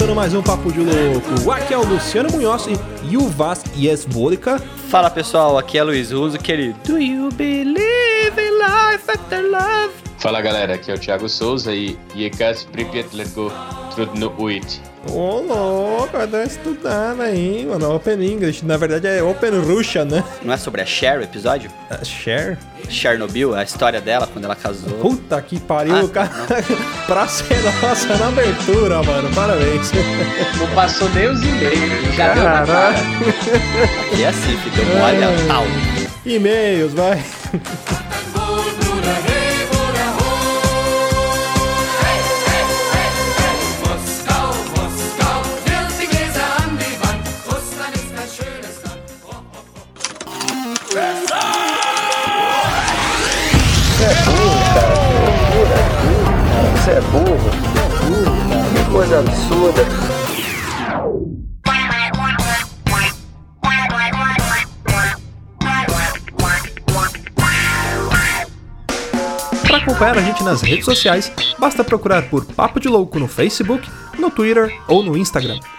começando mais um Papo de Louco. Aqui é o Luciano Munhoz e o Vas Yesvodica. Fala pessoal, aqui é Luiz Russo, aquele Do you believe in life after love? Fala galera, aqui é o Thiago Souza e Yekas Pripyat Letgo Trudno Uit. Ô, louco, vai dar estudando aí, mano. Open English. Na verdade é Open Russian, né? Não é sobre a Cher o episódio? Uh, Cher? Chernobyl, a história dela quando ela casou. Puta que pariu, ah, cara. pra ser nossa na abertura, mano. Parabéns. Não passou nem os e-mails. Já deu na cara. Aqui é assim, fica mole, é tal. E-mails, vai. Você é burro, você é burro, cara. Que coisa absurda. Para acompanhar a gente nas redes sociais, basta procurar por Papo de Louco no Facebook no Twitter ou no Instagram.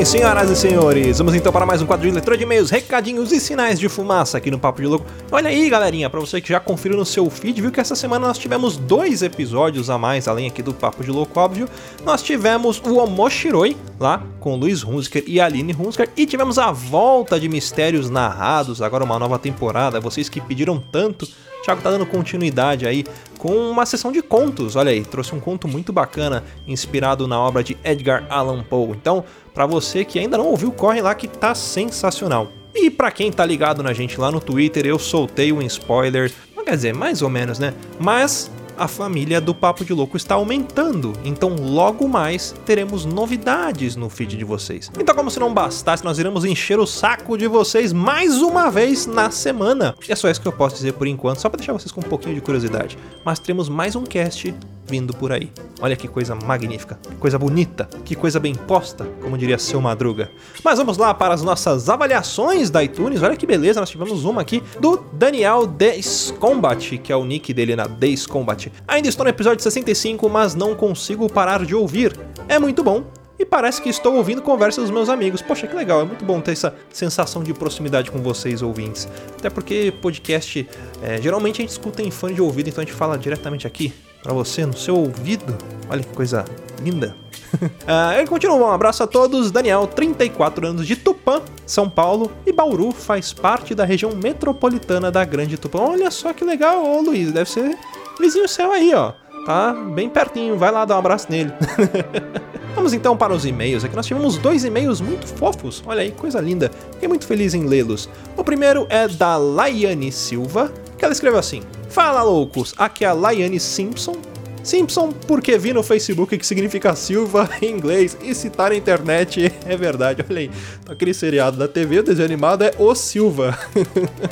bem, senhoras e senhores? Vamos então para mais um quadro de leitura de e-mails, recadinhos e sinais de fumaça aqui no Papo de Louco. Olha aí, galerinha, para você que já conferiu no seu feed, viu que essa semana nós tivemos dois episódios a mais, além aqui do Papo de Louco, óbvio. Nós tivemos o Omoshiroi, lá com Luiz Hunsker e Aline Hunsker, e tivemos a volta de Mistérios Narrados, agora uma nova temporada, vocês que pediram tanto Thiago tá dando continuidade aí com uma sessão de contos. Olha aí, trouxe um conto muito bacana inspirado na obra de Edgar Allan Poe. Então, para você que ainda não ouviu, corre lá que tá sensacional. E para quem tá ligado na gente lá no Twitter, eu soltei um spoiler, quer dizer, mais ou menos, né? Mas a família do Papo de Louco está aumentando, então logo mais teremos novidades no feed de vocês. Então, como se não bastasse, nós iremos encher o saco de vocês mais uma vez na semana. É só isso que eu posso dizer por enquanto, só para deixar vocês com um pouquinho de curiosidade. Mas teremos mais um cast vindo por aí. Olha que coisa magnífica, que coisa bonita, que coisa bem posta, como diria seu Madruga. Mas vamos lá para as nossas avaliações da iTunes. Olha que beleza, nós tivemos uma aqui do Daniel Days Combat, que é o nick dele na Days Combat. Ainda estou no episódio 65, mas não consigo parar de ouvir. É muito bom, e parece que estou ouvindo conversas dos meus amigos. Poxa, que legal, é muito bom ter essa sensação de proximidade com vocês, ouvintes. Até porque podcast, é, geralmente a gente escuta em fone de ouvido, então a gente fala diretamente aqui para você no seu ouvido. Olha que coisa linda. uh, ele continua, um abraço a todos. Daniel, 34 anos de Tupã, São Paulo, e Bauru faz parte da região metropolitana da Grande Tupã. Olha só que legal, ô Luiz, deve ser vizinho seu aí, ó. Tá bem pertinho, vai lá dar um abraço nele. Vamos então para os e-mails. Aqui nós tivemos dois e-mails muito fofos. Olha aí, coisa linda. Fiquei muito feliz em lê-los. O primeiro é da Laiane Silva, que ela escreveu assim: Fala loucos, aqui é a Laiane Simpson. Simpson, porque vi no Facebook que significa Silva em inglês e citar a internet é verdade. Olha aí, aquele seriado da TV, o desenho animado é O Silva.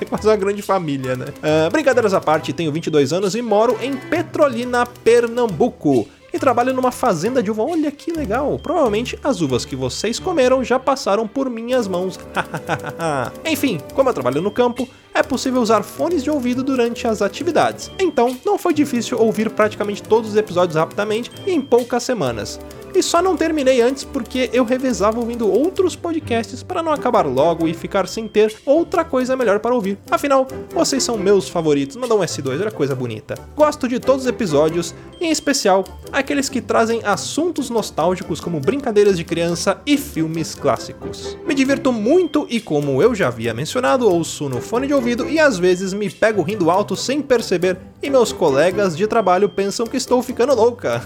é quase uma grande família, né? Uh, brincadeiras à parte, tenho 22 anos e moro em Petrolina, Pernambuco e trabalho numa fazenda de uva. Olha que legal! Provavelmente as uvas que vocês comeram já passaram por minhas mãos. Enfim, como eu trabalho no campo, é possível usar fones de ouvido durante as atividades. Então, não foi difícil ouvir praticamente todos os episódios rapidamente e em poucas semanas. E só não terminei antes porque eu revezava ouvindo outros podcasts para não acabar logo e ficar sem ter outra coisa melhor para ouvir. Afinal, vocês são meus favoritos. Manda um S2, olha coisa bonita. Gosto de todos os episódios, em especial aqueles que trazem assuntos nostálgicos como brincadeiras de criança e filmes clássicos. Me divirto muito e, como eu já havia mencionado, ouço no fone de ouvido e às vezes me pego rindo alto sem perceber e meus colegas de trabalho pensam que estou ficando louca.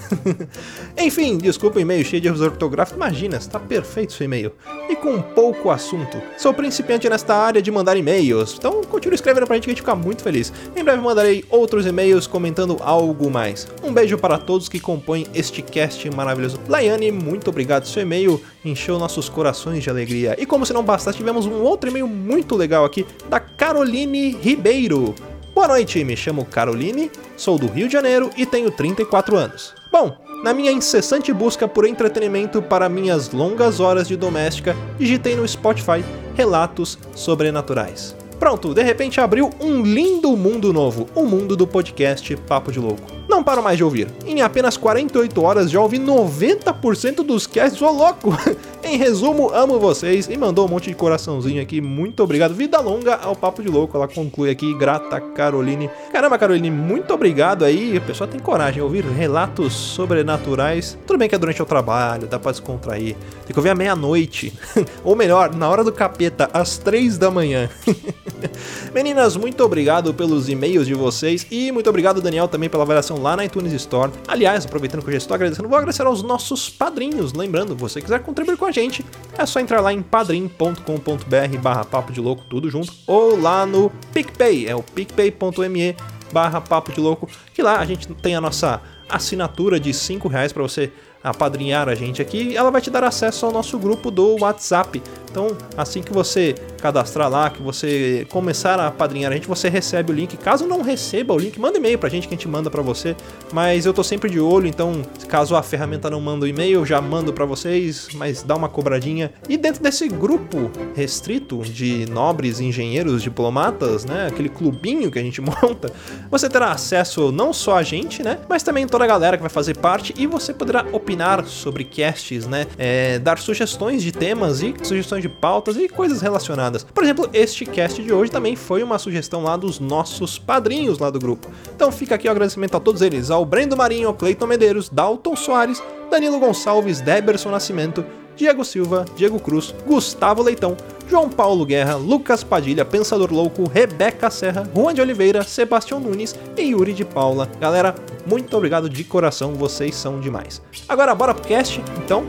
Enfim, desculpa o e-mail cheio de erros ortográficos, imagina, está perfeito seu e-mail. E com pouco assunto. Sou principiante nesta área de mandar e-mails, então continue escrevendo pra gente que a gente fica muito feliz. Em breve mandarei outros e-mails comentando algo mais. Um beijo para todos que compõem este cast maravilhoso. Laiane, muito obrigado, seu e-mail encheu nossos corações de alegria. E como se não bastasse, tivemos um outro e-mail muito legal aqui da Caroline Ribeiro. Boa noite, me chamo Caroline, sou do Rio de Janeiro e tenho 34 anos. Bom, na minha incessante busca por entretenimento para minhas longas horas de doméstica, digitei no Spotify relatos sobrenaturais. Pronto, de repente abriu um lindo mundo novo, o mundo do podcast Papo de Louco. Não paro mais de ouvir. Em apenas 48 horas já ouvi 90% dos casts, ô louco! em resumo, amo vocês e mandou um monte de coraçãozinho aqui. Muito obrigado. Vida longa ao Papo de Louco. Ela conclui aqui, grata Caroline. Caramba, Caroline, muito obrigado aí. A pessoa tem coragem de ouvir relatos sobrenaturais. Tudo bem que é durante o trabalho, dá pra descontrair. Tem que ouvir à meia-noite. Ou melhor, na hora do capeta, às 3 da manhã. Meninas, muito obrigado pelos e-mails de vocês e muito obrigado, Daniel, também pela avaliação lá na iTunes Store. Aliás, aproveitando que eu já estou agradecendo, vou agradecer aos nossos padrinhos. Lembrando, você quiser contribuir com a gente, é só entrar lá em padrim.com.br barra papo de louco, tudo junto, ou lá no PicPay, é o picpay.me barra papo de louco, que lá a gente tem a nossa assinatura de 5 reais para você apadrinhar a gente aqui, ela vai te dar acesso ao nosso grupo do WhatsApp. Então, assim que você cadastrar lá, que você começar a apadrinhar a gente, você recebe o link. Caso não receba o link, manda e-mail pra gente que a gente manda pra você. Mas eu tô sempre de olho, então caso a ferramenta não manda o e-mail, eu já mando pra vocês, mas dá uma cobradinha. E dentro desse grupo restrito de nobres engenheiros diplomatas, né, aquele clubinho que a gente monta, você terá acesso não só a gente, né, mas também toda a galera que vai fazer parte e você poderá opinar sobre casts, né, é, dar sugestões de temas e sugestões de pautas e coisas relacionadas. Por exemplo, este cast de hoje também foi uma sugestão lá dos nossos padrinhos lá do grupo. Então fica aqui o agradecimento a todos eles, ao Brendo Marinho, Cleiton Medeiros, Dalton Soares, Danilo Gonçalves, Deberson Nascimento, Diego Silva, Diego Cruz, Gustavo Leitão, João Paulo Guerra, Lucas Padilha, Pensador Louco, Rebeca Serra, Juan de Oliveira, Sebastião Nunes e Yuri de Paula. Galera, muito obrigado de coração, vocês são demais. Agora bora pro cast? Então,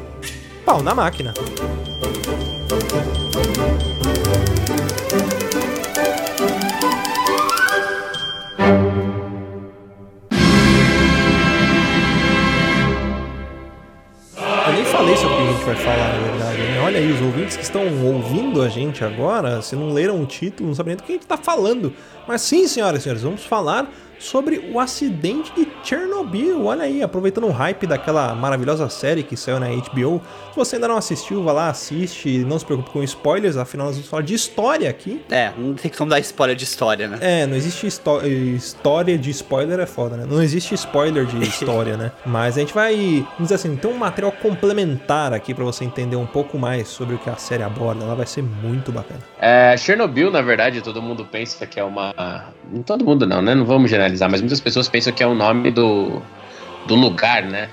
pau na máquina. falei sobre o que a gente vai falar? Olha aí, os ouvintes que estão ouvindo a gente agora, se não leram o título, não sabem nem do que a gente está falando. Mas sim, senhoras e senhores, vamos falar sobre o acidente de Chernobyl. Olha aí, aproveitando o hype daquela maravilhosa série que saiu na HBO. Se você ainda não assistiu, vá lá, assiste. Não se preocupe com spoilers, afinal nós vamos falar de história aqui. É, não tem como dar spoiler de história, né? É, não existe história de spoiler, é foda, né? Não existe spoiler de história, né? Mas a gente vai, vamos dizer assim, tem um material complementar aqui para você entender um pouco mais sobre o que a série aborda. Ela vai ser muito bacana. É, Chernobyl, na verdade, todo mundo pensa que é uma. Não todo mundo não, né? Não vamos generalizar analisar, mas muitas pessoas pensam que é o nome do, do lugar, né?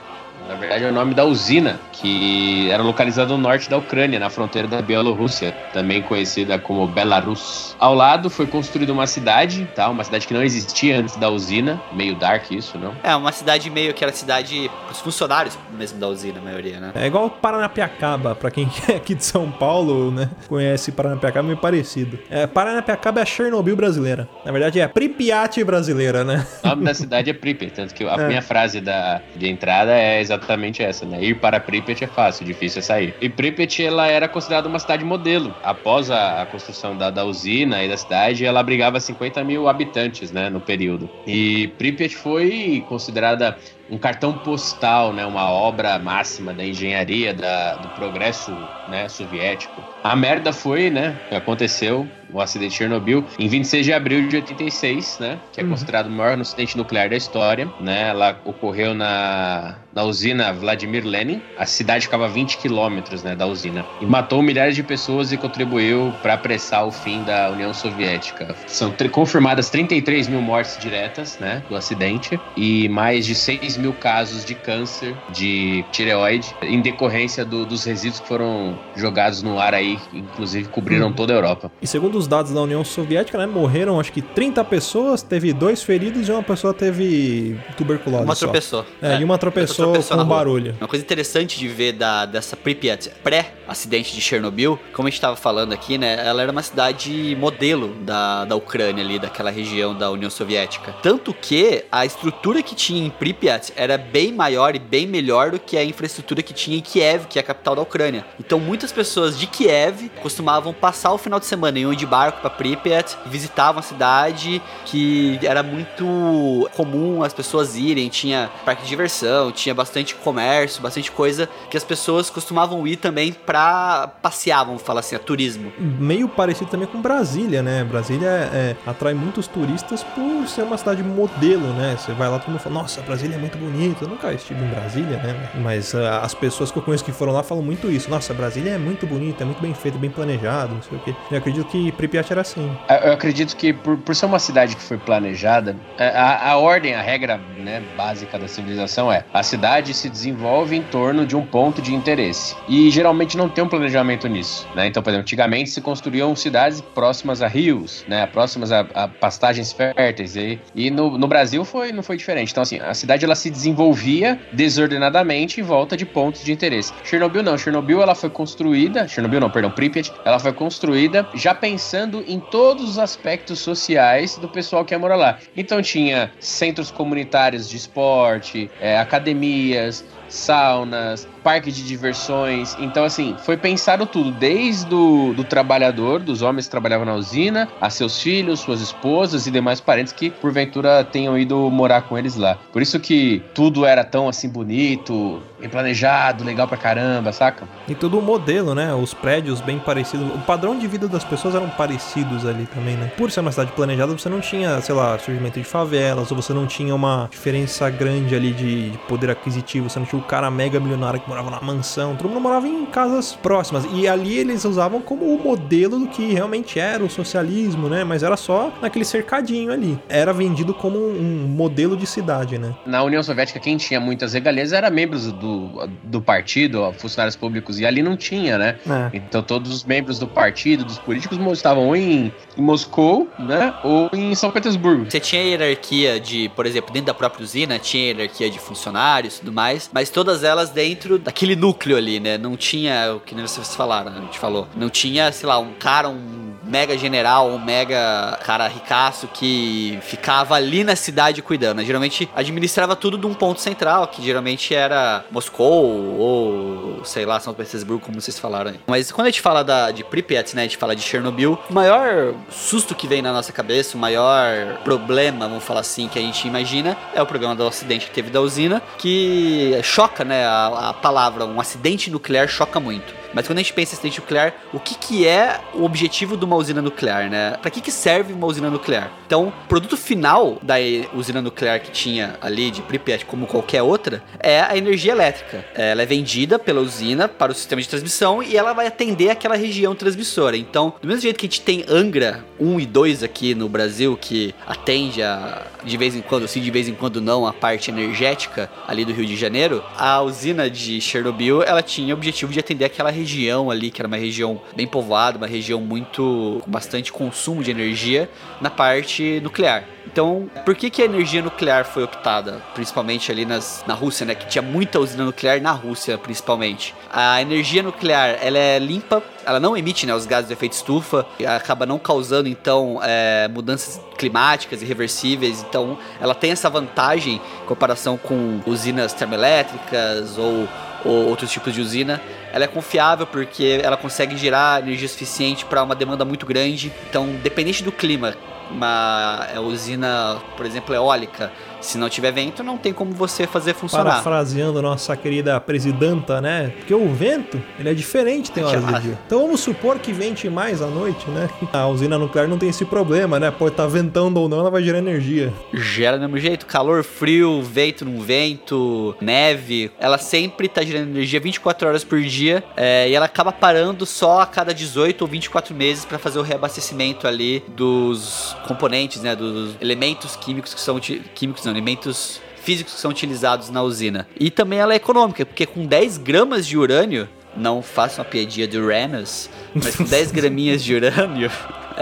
Na verdade, é o nome da usina, que era localizada no norte da Ucrânia, na fronteira da Bielorrússia, também conhecida como Belarus. Ao lado foi construída uma cidade, tá? Uma cidade que não existia antes da usina, meio dark isso, não? É, uma cidade meio que era cidade os funcionários mesmo da usina, a maioria, né? É igual Paranapiacaba, para quem é aqui de São Paulo, né? Conhece Paranapiacaba, é meio parecido. É, Paranapiacaba é a Chernobyl brasileira. Na verdade, é a Pripyat brasileira, né? O nome da cidade é Pripyat, tanto que a é. minha frase da, de entrada é exatamente exatamente essa, né? Ir para Pripyat é fácil, difícil é sair. E Pripyat, ela era considerada uma cidade modelo. Após a, a construção da, da, usina e da cidade, ela abrigava 50 mil habitantes, né, no período. E Pripyat foi considerada um cartão postal, né, uma obra máxima da engenharia, da, do progresso né, soviético. A merda foi, né, aconteceu, o acidente de Chernobyl, em 26 de abril de 86, né? Que é uhum. considerado o maior acidente nuclear da história, né? Ela ocorreu na, na usina Vladimir Lenin. A cidade ficava a 20 quilômetros né, da usina. E matou milhares de pessoas e contribuiu para apressar o fim da União Soviética. São confirmadas 33 mil mortes diretas né, do acidente e mais de 6 mil casos de câncer de tireoide em decorrência do, dos resíduos que foram jogados no ar aí, inclusive cobriram hum. toda a Europa. E segundo os dados da União Soviética, né, morreram acho que 30 pessoas, teve dois feridos e uma pessoa teve tuberculose. Uma tropeçou. É, é, e uma tropeçou com barulho. Uma coisa interessante de ver da, dessa Pripyat pré-acidente de Chernobyl, como a gente estava falando aqui, né, ela era uma cidade modelo da, da Ucrânia ali, daquela região da União Soviética. Tanto que a estrutura que tinha em Pripyat era bem maior e bem melhor do que a infraestrutura que tinha em Kiev, que é a capital da Ucrânia. Então muitas pessoas de Kiev costumavam passar o final de semana iam de barco para Pripyat, visitavam a cidade, que era muito comum as pessoas irem, tinha parque de diversão, tinha bastante comércio, bastante coisa que as pessoas costumavam ir também para passear, vamos falar assim, a turismo. Meio parecido também com Brasília, né? Brasília é, atrai muitos turistas por ser uma cidade modelo, né? Você vai lá todo mundo fala, nossa, Brasília é muito bonito. Eu nunca estive em Brasília, né? Mas uh, as pessoas que eu conheço que foram lá falam muito isso. Nossa, Brasília é muito bonita, é muito bem feito, bem planejado, não sei o quê. Eu acredito que Pripyat era assim. Eu acredito que por, por ser uma cidade que foi planejada, é, a, a ordem, a regra né, básica da civilização é a cidade se desenvolve em torno de um ponto de interesse. E geralmente não tem um planejamento nisso, né? Então, por exemplo, antigamente se construíam cidades próximas a rios, né? Próximas a, a pastagens férteis. E, e no, no Brasil foi, não foi diferente. Então, assim, a cidade ela se desenvolvia desordenadamente em volta de pontos de interesse. Chernobyl não. Chernobyl ela foi construída, Chernobyl não, perdão, Pripyat, ela foi construída já pensando em todos os aspectos sociais do pessoal que ia morar lá. Então tinha centros comunitários de esporte, é, academias, saunas, parque de diversões. Então, assim, foi pensado tudo, desde o do trabalhador, dos homens que trabalhavam na usina, a seus filhos, suas esposas e demais parentes que, porventura, tenham ido morar com eles lá. Por isso que tudo era tão, assim, bonito, bem planejado, legal pra caramba, saca? E todo o modelo, né? Os prédios bem parecidos. O padrão de vida das pessoas eram parecidos ali também, né? Por ser uma cidade planejada, você não tinha, sei lá, surgimento de favelas, ou você não tinha uma diferença grande ali de poder aquisitivo, você não tinha o cara mega milionário que morava na mansão, todo mundo morava em casas próximas. E ali eles usavam como o modelo do que realmente era o socialismo, né? Mas era só naquele cercadinho ali. Era vendido como um modelo de cidade, né? Na União Soviética, quem tinha muitas regalias era membros do, do partido, funcionários públicos, e ali não tinha, né? É. Então todos os membros do partido, dos políticos, estavam ou em, em Moscou, né? Ou em São Petersburgo. Você tinha hierarquia de, por exemplo, dentro da própria usina, tinha hierarquia de funcionários e tudo mais, mas todas elas dentro daquele núcleo ali, né? Não tinha o que vocês falaram, a gente falou. Não tinha, sei lá, um cara, um mega general, um mega cara ricaço que ficava ali na cidade cuidando. Geralmente administrava tudo de um ponto central, que geralmente era Moscou ou, sei lá, São Petersburgo, como vocês falaram aí. Mas quando a gente fala da, de Pripyat, né, a gente fala de Chernobyl, o maior susto que vem na nossa cabeça, o maior problema, vamos falar assim, que a gente imagina, é o problema do acidente que teve da usina, que choca, né, a, a palavra, um acidente nuclear choca muito. Mas quando a gente pensa em acidente nuclear, o que, que é o objetivo de uma usina nuclear, né? Para que, que serve uma usina nuclear? Então, o produto final da usina nuclear que tinha ali de Pripyat, como qualquer outra, é a energia elétrica. Ela é vendida pela usina para o sistema de transmissão e ela vai atender aquela região transmissora. Então, do mesmo jeito que a gente tem Angra 1 e 2 aqui no Brasil, que atende a, de vez em quando, sim, de vez em quando não, a parte energética ali do Rio de Janeiro, a usina de Chernobyl, ela tinha o objetivo de atender aquela região região ali, que era uma região bem povoada, uma região muito com bastante consumo de energia na parte nuclear. Então, por que, que a energia nuclear foi optada, principalmente ali nas, na Rússia, né? Que tinha muita usina nuclear na Rússia, principalmente. A energia nuclear, ela é limpa, ela não emite né, os gases de efeito estufa, acaba não causando, então, é, mudanças climáticas irreversíveis. Então, ela tem essa vantagem em comparação com usinas termoelétricas ou ou outros tipos de usina. Ela é confiável porque ela consegue gerar energia suficiente para uma demanda muito grande. Então, dependente do clima, uma usina, por exemplo, eólica, Se não tiver vento, não tem como você fazer funcionar. Parafraseando nossa querida presidenta, né? Porque o vento, ele é diferente tem horas do dia. Então vamos supor que vente mais à noite, né? A usina nuclear não tem esse problema, né? Pode estar tá ventando ou não, ela vai gerar energia. Gera do mesmo jeito, calor, frio, vento, não vento, neve. Ela sempre tá gerando energia 24 horas por dia é, e ela acaba parando só a cada 18 ou 24 meses para fazer o reabastecimento ali dos componentes, né? Dos elementos químicos que são químicos, elementos físicos que são utilizados na usina. E também ela é econômica, porque com 10 gramas de urânio, não faça uma piadinha de Uranus, mas com 10 graminhas de urânio,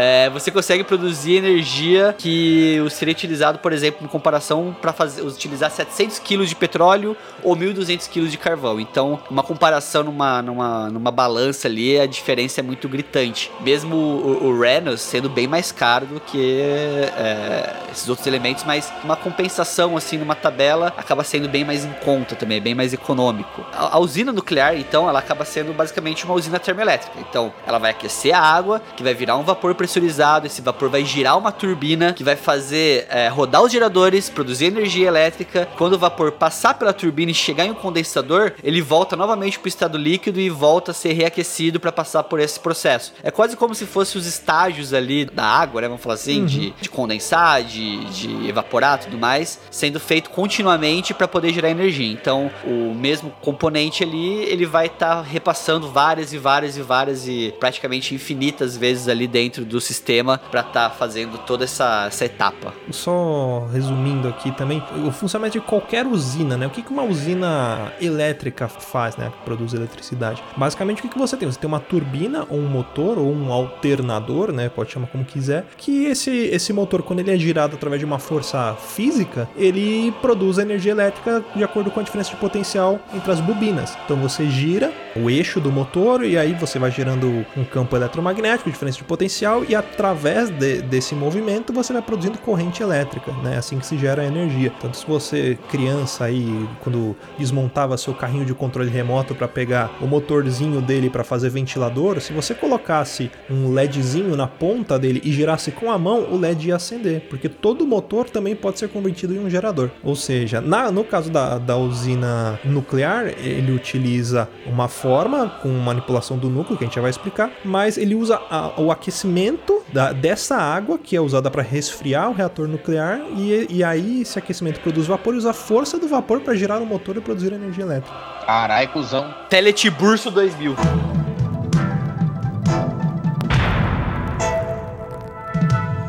é, você consegue produzir energia que seria utilizado, por exemplo, em comparação para utilizar 700 kg de petróleo ou 1.200 kg de carvão. Então, uma comparação numa, numa, numa balança ali, a diferença é muito gritante. Mesmo o, o Renos sendo bem mais caro do que é, esses outros elementos, mas uma compensação assim numa tabela acaba sendo bem mais em conta também, bem mais econômico. A, a usina nuclear, então, ela acaba sendo basicamente uma usina termoelétrica. Então, ela vai aquecer a água, que vai virar um vapor pressurizado, esse vapor vai girar uma turbina que vai fazer é, rodar os geradores, produzir energia elétrica. Quando o vapor passar pela turbina e chegar em um condensador, ele volta novamente para o estado líquido e volta a ser reaquecido para passar por esse processo. É quase como se fosse os estágios ali da água, né? Vamos falar assim, uhum. de, de, condensar, de, de evaporar tudo mais, sendo feito continuamente para poder gerar energia. Então, o mesmo componente ali, ele vai estar tá repassando várias e várias e várias e praticamente infinitas vezes ali dentro do sistema para estar tá fazendo toda essa, essa etapa. Só resumindo aqui também, o funcionamento de qualquer usina, né? O que uma usina elétrica faz, né? Que produz eletricidade. Basicamente, o que você tem? Você tem uma turbina, ou um motor, ou um alternador, né? Pode chamar como quiser. Que esse, esse motor, quando ele é girado através de uma força física, ele produz energia elétrica de acordo com a diferença de potencial entre as bobinas. Então você gira o eixo do motor e aí você vai gerando um campo eletromagnético, diferença de potencial e através de, desse movimento você vai produzindo corrente elétrica, né? Assim que se gera energia. Tanto se você, criança aí, quando desmontava seu carrinho de controle remoto para pegar o motorzinho dele para fazer ventilador, se você colocasse um LEDzinho na ponta dele e girasse com a mão, o LED ia acender, porque todo motor também pode ser convertido em um gerador. Ou seja, na, no caso da, da usina nuclear, ele utiliza uma forma com manipulação do núcleo, que a gente já vai explicar, mas ele usa a, o aquecimento aquecimento da, dessa água que é usada para resfriar o reator nuclear e, e aí esse aquecimento produz vapor e usa a força do vapor para girar o motor e produzir energia elétrica. Carai, cuzão. Teletiburso 2000.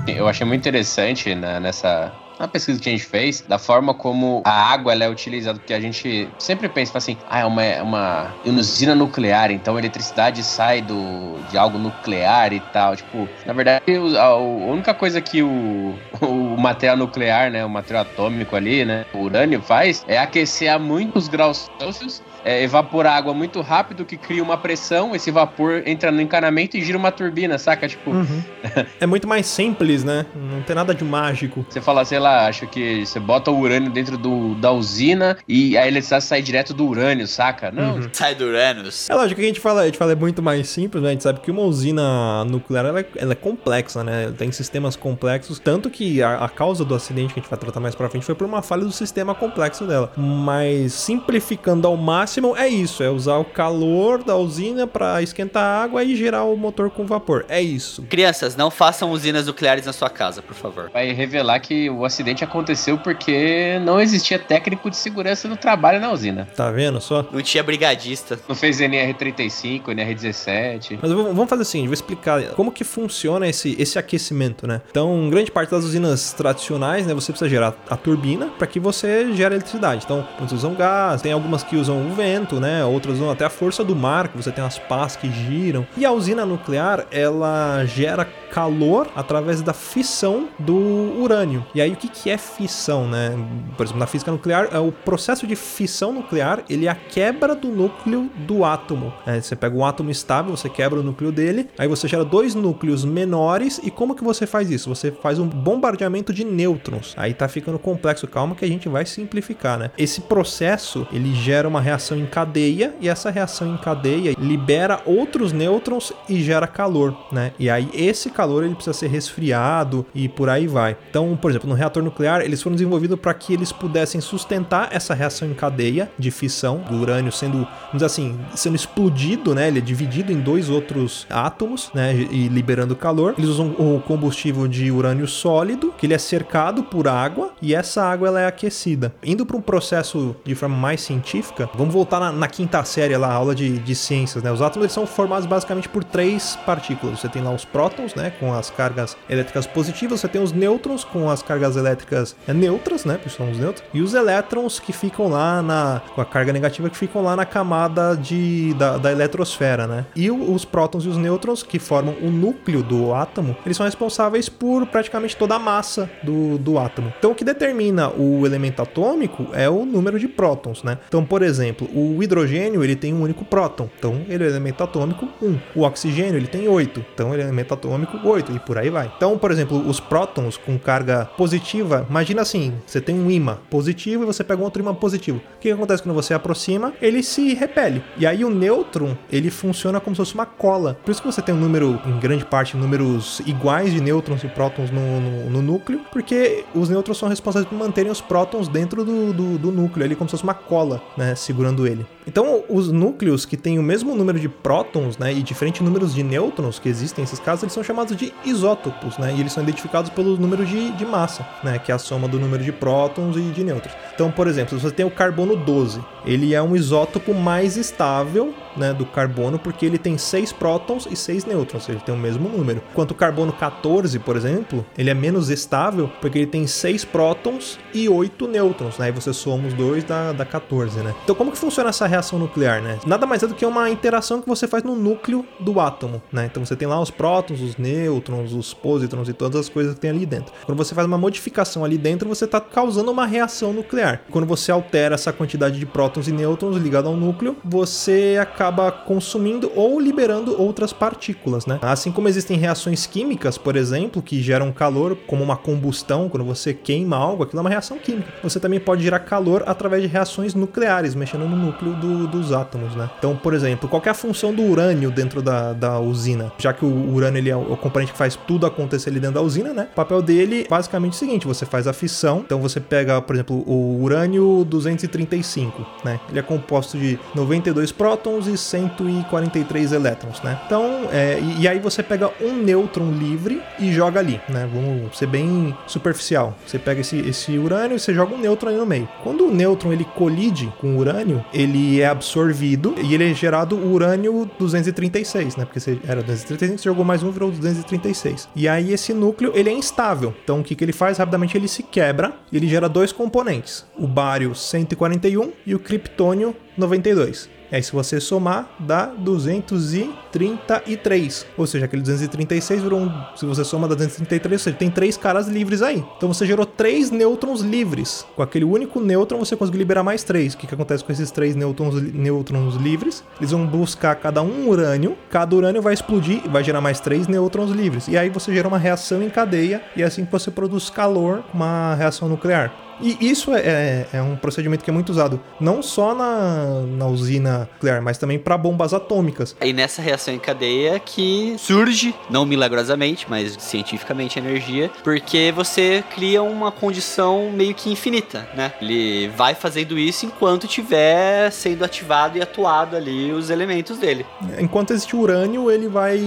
Eu achei muito interessante né, nessa uma pesquisa que a gente fez da forma como a água ela é utilizada, porque a gente sempre pensa assim, ah, é uma, é uma usina nuclear, então a eletricidade sai do, de algo nuclear e tal. Tipo, na verdade, a única coisa que o, o material nuclear, né, o material atômico ali, né, o urânio faz é aquecer a muitos graus Celsius é, evaporar água muito rápido que cria uma pressão, esse vapor entra no encanamento e gira uma turbina, saca? Tipo. Uhum. é muito mais simples, né? Não tem nada de mágico. Você fala, sei lá, acho que você bota o urânio dentro do, da usina e a eletricidade sai direto do urânio, saca? Não. Uhum. Sai do urânio. É lógico que a gente fala, a gente fala é muito mais simples, né? A gente sabe que uma usina nuclear ela é, ela é complexa, né? Tem sistemas complexos, tanto que a, a causa do acidente que a gente vai tratar mais pra frente foi por uma falha do sistema complexo dela. Mas simplificando ao máximo máximo é isso, é usar o calor da usina para esquentar a água e gerar o motor com vapor. É isso. Crianças, não façam usinas nucleares na sua casa, por favor. Vai revelar que o acidente aconteceu porque não existia técnico de segurança no trabalho na usina. Tá vendo só? Não tinha brigadista. Não fez NR35, NR17. Mas vamos fazer assim, vou explicar como que funciona esse, esse aquecimento, né? Então, grande parte das usinas tradicionais, né, você precisa gerar a turbina para que você gere eletricidade. Então, muitos usam gás, tem algumas que usam o vento, né? Outras usam até a força do mar, que você tem as pás que giram. E a usina nuclear, ela gera calor através da fissão do urânio. E aí o que, é fissão, né? Por exemplo, na física nuclear, é o processo de fissão nuclear, ele é a quebra do núcleo do átomo. É, você pega um átomo estável, você quebra o núcleo dele, aí você gera dois núcleos menores. E como que você faz isso? Você faz um bombardeamento de nêutrons. Aí tá ficando complexo, calma que a gente vai simplificar, né? Esse processo, ele gera uma reação reação em cadeia e essa reação em cadeia libera outros nêutrons e gera calor, né? E aí esse calor ele precisa ser resfriado e por aí vai. Então, por exemplo, no reator nuclear, eles foram desenvolvidos para que eles pudessem sustentar essa reação em cadeia de fissão do urânio sendo, vamos assim, sendo explodido, né? Ele é dividido em dois outros átomos, né? E liberando calor. Eles usam o combustível de urânio sólido, que ele é cercado por água e essa água ela é aquecida. Indo para um processo de forma mais científica, vamos voltar na, na quinta série lá, aula de, de ciências, né? Os átomos eles são formados basicamente por três partículas. Você tem lá os prótons, né? Com as cargas elétricas positivas, você tem os nêutrons com as cargas elétricas neutras, né? Porque são os nêutrons, e os elétrons que ficam lá na. com a carga negativa que ficam lá na camada de, da, da eletrosfera, né? E o, os prótons e os nêutrons, que formam o núcleo do átomo, eles são responsáveis por praticamente toda a massa do, do átomo. Então, o que determina o elemento atômico é o número de prótons, né? Então, por exemplo, o hidrogênio ele tem um único próton, então ele é elemento atômico 1. O oxigênio ele tem 8, então ele é elemento atômico 8 e por aí vai. Então, por exemplo, os prótons com carga positiva, imagina assim, você tem um ímã positivo e você pega um outro ímã positivo. O que acontece quando você aproxima? Ele se repele. E aí o nêutron, ele funciona como se fosse uma cola. Por isso que você tem um número, em grande parte, números iguais de nêutrons e prótons no, no, no núcleo, porque os nêutrons são responsáveis por manterem os prótons dentro do, do, do núcleo, ali como se fosse uma cola, né, segurando ele. Então, os núcleos que têm o mesmo número de prótons, né, e diferentes números de nêutrons que existem nesses casos, eles são chamados de isótopos, né, e eles são identificados pelo número de, de massa, né, que é a soma do número de prótons e de nêutrons. Então, por exemplo, se você tem o carbono 12, ele é um isótopo mais estável né, do carbono, porque ele tem 6 prótons e 6 nêutrons, ou seja, ele tem o mesmo número. Enquanto o carbono 14, por exemplo, ele é menos estável, porque ele tem 6 prótons e 8 nêutrons, né? Aí você soma os dois da, da 14, né? Então como que funciona essa reação nuclear, né? Nada mais é do que uma interação que você faz no núcleo do átomo, né? Então você tem lá os prótons, os nêutrons, os pósitrons e todas as coisas que tem ali dentro. Quando você faz uma modificação ali dentro, você está causando uma reação nuclear. Quando você altera essa quantidade de prótons e nêutrons ligado ao núcleo, você acaba consumindo ou liberando outras partículas, né? Assim como existem reações químicas, por exemplo, que geram calor, como uma combustão, quando você queima algo, aquilo é uma reação química. Você também pode gerar calor através de reações nucleares, mexendo no núcleo do, dos átomos, né? Então, por exemplo, qual é a função do urânio dentro da, da usina? Já que o urânio ele é o componente que faz tudo acontecer ali dentro da usina, né? O papel dele basicamente é o seguinte: você faz a fissão, então você pega, por exemplo, o urânio 235, né? Ele é composto de 92 prótons e 143 elétrons, né? Então, é, e, aí você pega um nêutron livre e joga ali, né? Vamos ser bem superficial. Você pega esse, esse urânio e você joga um nêutron aí no meio. Quando o nêutron ele colide com o urânio, ele é absorvido e ele é gerado o urânio 236, né? Porque você era 235, você jogou mais um, virou 236. E aí esse núcleo, ele é instável. Então o que, que ele faz? Rapidamente ele se quebra e ele gera dois componentes. O bário 141 e o criptônio 92. E aí, se você somar, dá 233. Ou seja, aquele 236 virou um. Se você soma dá 233, ou seja, tem três caras livres aí. Então você gerou três nêutrons livres. Com aquele único nêutron, você conseguiu liberar mais três. O que, que acontece com esses três nêutrons, nêutrons livres? Eles vão buscar cada um urânio. Cada urânio vai explodir e vai gerar mais três nêutrons livres. E aí você gera uma reação em cadeia. E é assim que você produz calor uma reação nuclear. E isso é, é, é, um procedimento que é muito usado não só na, na usina nuclear, mas também para bombas atômicas. E nessa reação em cadeia que surge, não milagrosamente, mas cientificamente a energia, porque você cria uma condição meio que infinita, né? Ele vai fazendo isso enquanto tiver sendo ativado e atuado ali os elementos dele. Enquanto existe urânio, ele vai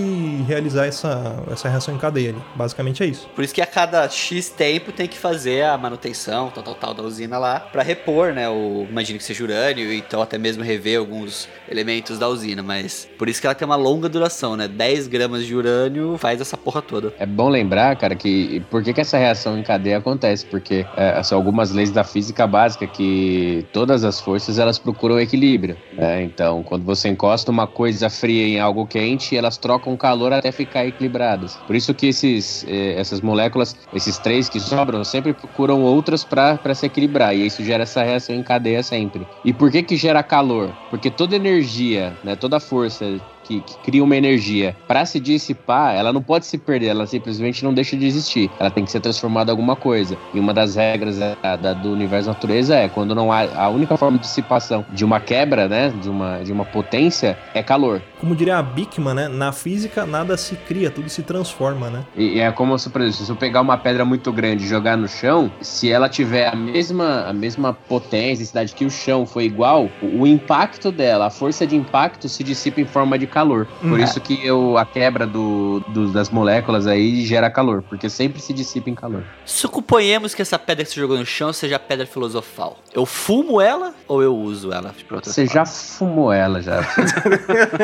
realizar essa, essa reação em cadeia ali. Basicamente é isso. Por isso que a cada X tempo tem que fazer a manutenção, tal, tal, tal da usina lá, para repor, né? O, imagino que seja urânio, então até mesmo rever alguns elementos da usina, mas por isso que ela tem uma longa duração, né? 10 gramas de urânio faz essa porra toda. É bom lembrar, cara, que por que, que essa reação em cadeia acontece? Porque é, são algumas leis da física básica que todas as forças elas procuram equilíbrio. Né? Então, quando você encosta uma coisa fria em algo quente, elas trocam calor até ficar equilibradas. Por isso que esses, eh, essas moléculas, esses três que sobram, sempre procuram outras para para se equilibrar e isso gera essa reação em cadeia sempre. E por que que gera calor? Porque toda energia, né, toda força que, que cria uma energia para se dissipar, ela não pode se perder, ela simplesmente não deixa de existir. Ela tem que ser transformada em alguma coisa. E uma das regras da, da, do universo natureza é quando não há a única forma de dissipação de uma quebra, né, de uma, de uma potência é calor. Como diria a Bickman, né? Na física nada se cria, tudo se transforma, né? E, e é como se, por exemplo, se eu pegar uma pedra muito grande e jogar no chão, se ela tiver a mesma, a mesma potência, cidade que o chão foi igual, o, o impacto dela, a força de impacto se dissipa em forma de calor. Por Hum. isso que eu, a quebra do, do- das moléculas aí gera calor, porque sempre se dissipa em calor. Suponhamos que essa pedra que você jogou no chão seja a pedra filosofal. Eu fumo ela ou eu uso ela? Você já fumou ela já.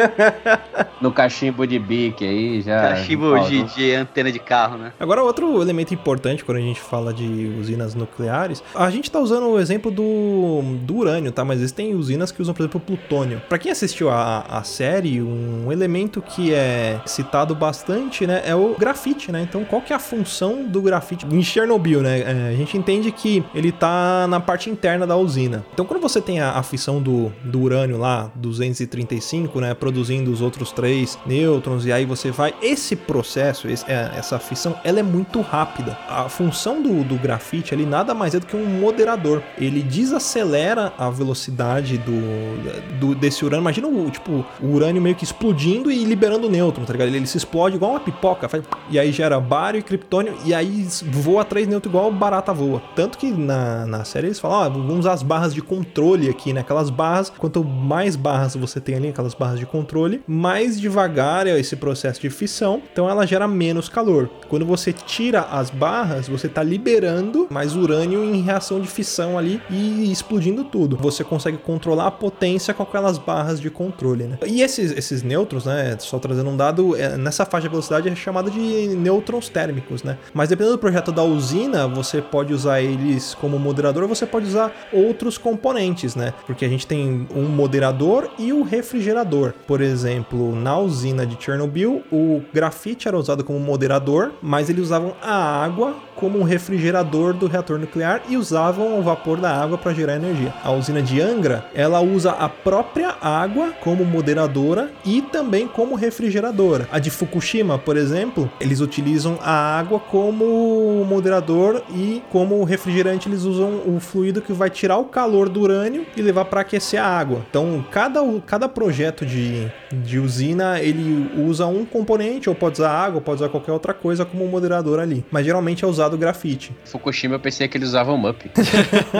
no cachimbo de bique aí já. Cachimbo de, de antena de carro, né? Agora, outro elemento importante quando a gente fala de usinas nucleares, a gente tá usando o exemplo do, do urânio, tá? Mas existem usinas que usam, por exemplo, plutônio. Pra quem assistiu a, a série, um elemento que é citado bastante, né, é o grafite, né? Então, qual que é a função do grafite em Chernobyl, né? É, a gente entende que ele tá na parte interna da usina. Então, quando você tem a, a fissão do, do urânio lá, 235, né, produzindo os outros três nêutrons, e aí você vai. Esse processo, esse- é, essa fissão, ela é muito rápida. A função do, do grafite ali nada mais é do que um moderador. Ele desacelera a velocidade do, do- desse urânio. Imagina o tipo o urânio meio que explodindo e liberando nêutrons, tá ligado? Ele, ele se explode igual uma pipoca, faz- e aí gera bário e criptônio, e aí voa três nêutrons igual barata voa. Tanto que na, na série eles falam, ah, vamos usar as barras de controle aqui, né? Aquelas barras, quanto mais barras você tem ali, aquelas barras de controle, mais devagar é esse processo de fissão, então ela gera menos calor. Quando você tira as barras, você está liberando mais urânio em reação de fissão ali e explodindo tudo. Você consegue controlar a potência com aquelas barras de controle, né? E esses, esses nêutrons, né? Só trazendo um dado, é, nessa faixa de velocidade é chamada de nêutrons térmicos, né? Mas dependendo do projeto da usina, você pode usar eles como moderador você pode usar outros componentes, né? Porque a gente tem um moderador e o refrigerador. Por exemplo, na usina de Chernobyl, o grafite era usado como moderador, mas eles usavam a água como um refrigerador do reator nuclear e usavam o vapor da água para gerar energia. A usina de Angra, ela usa a própria água como moderadora e também como refrigeradora. A de Fukushima, por exemplo, eles utilizam a água como moderador e como refrigerante eles usam o fluido que vai tirar o calor do urânio e levar para aquecer a água. Então, cada, cada projeto de, de usina, ele usa um componente, ou pode usar água, ou pode usar qualquer outra coisa como moderador ali. Mas geralmente é usado grafite. Fukushima eu pensei que eles usavam mup.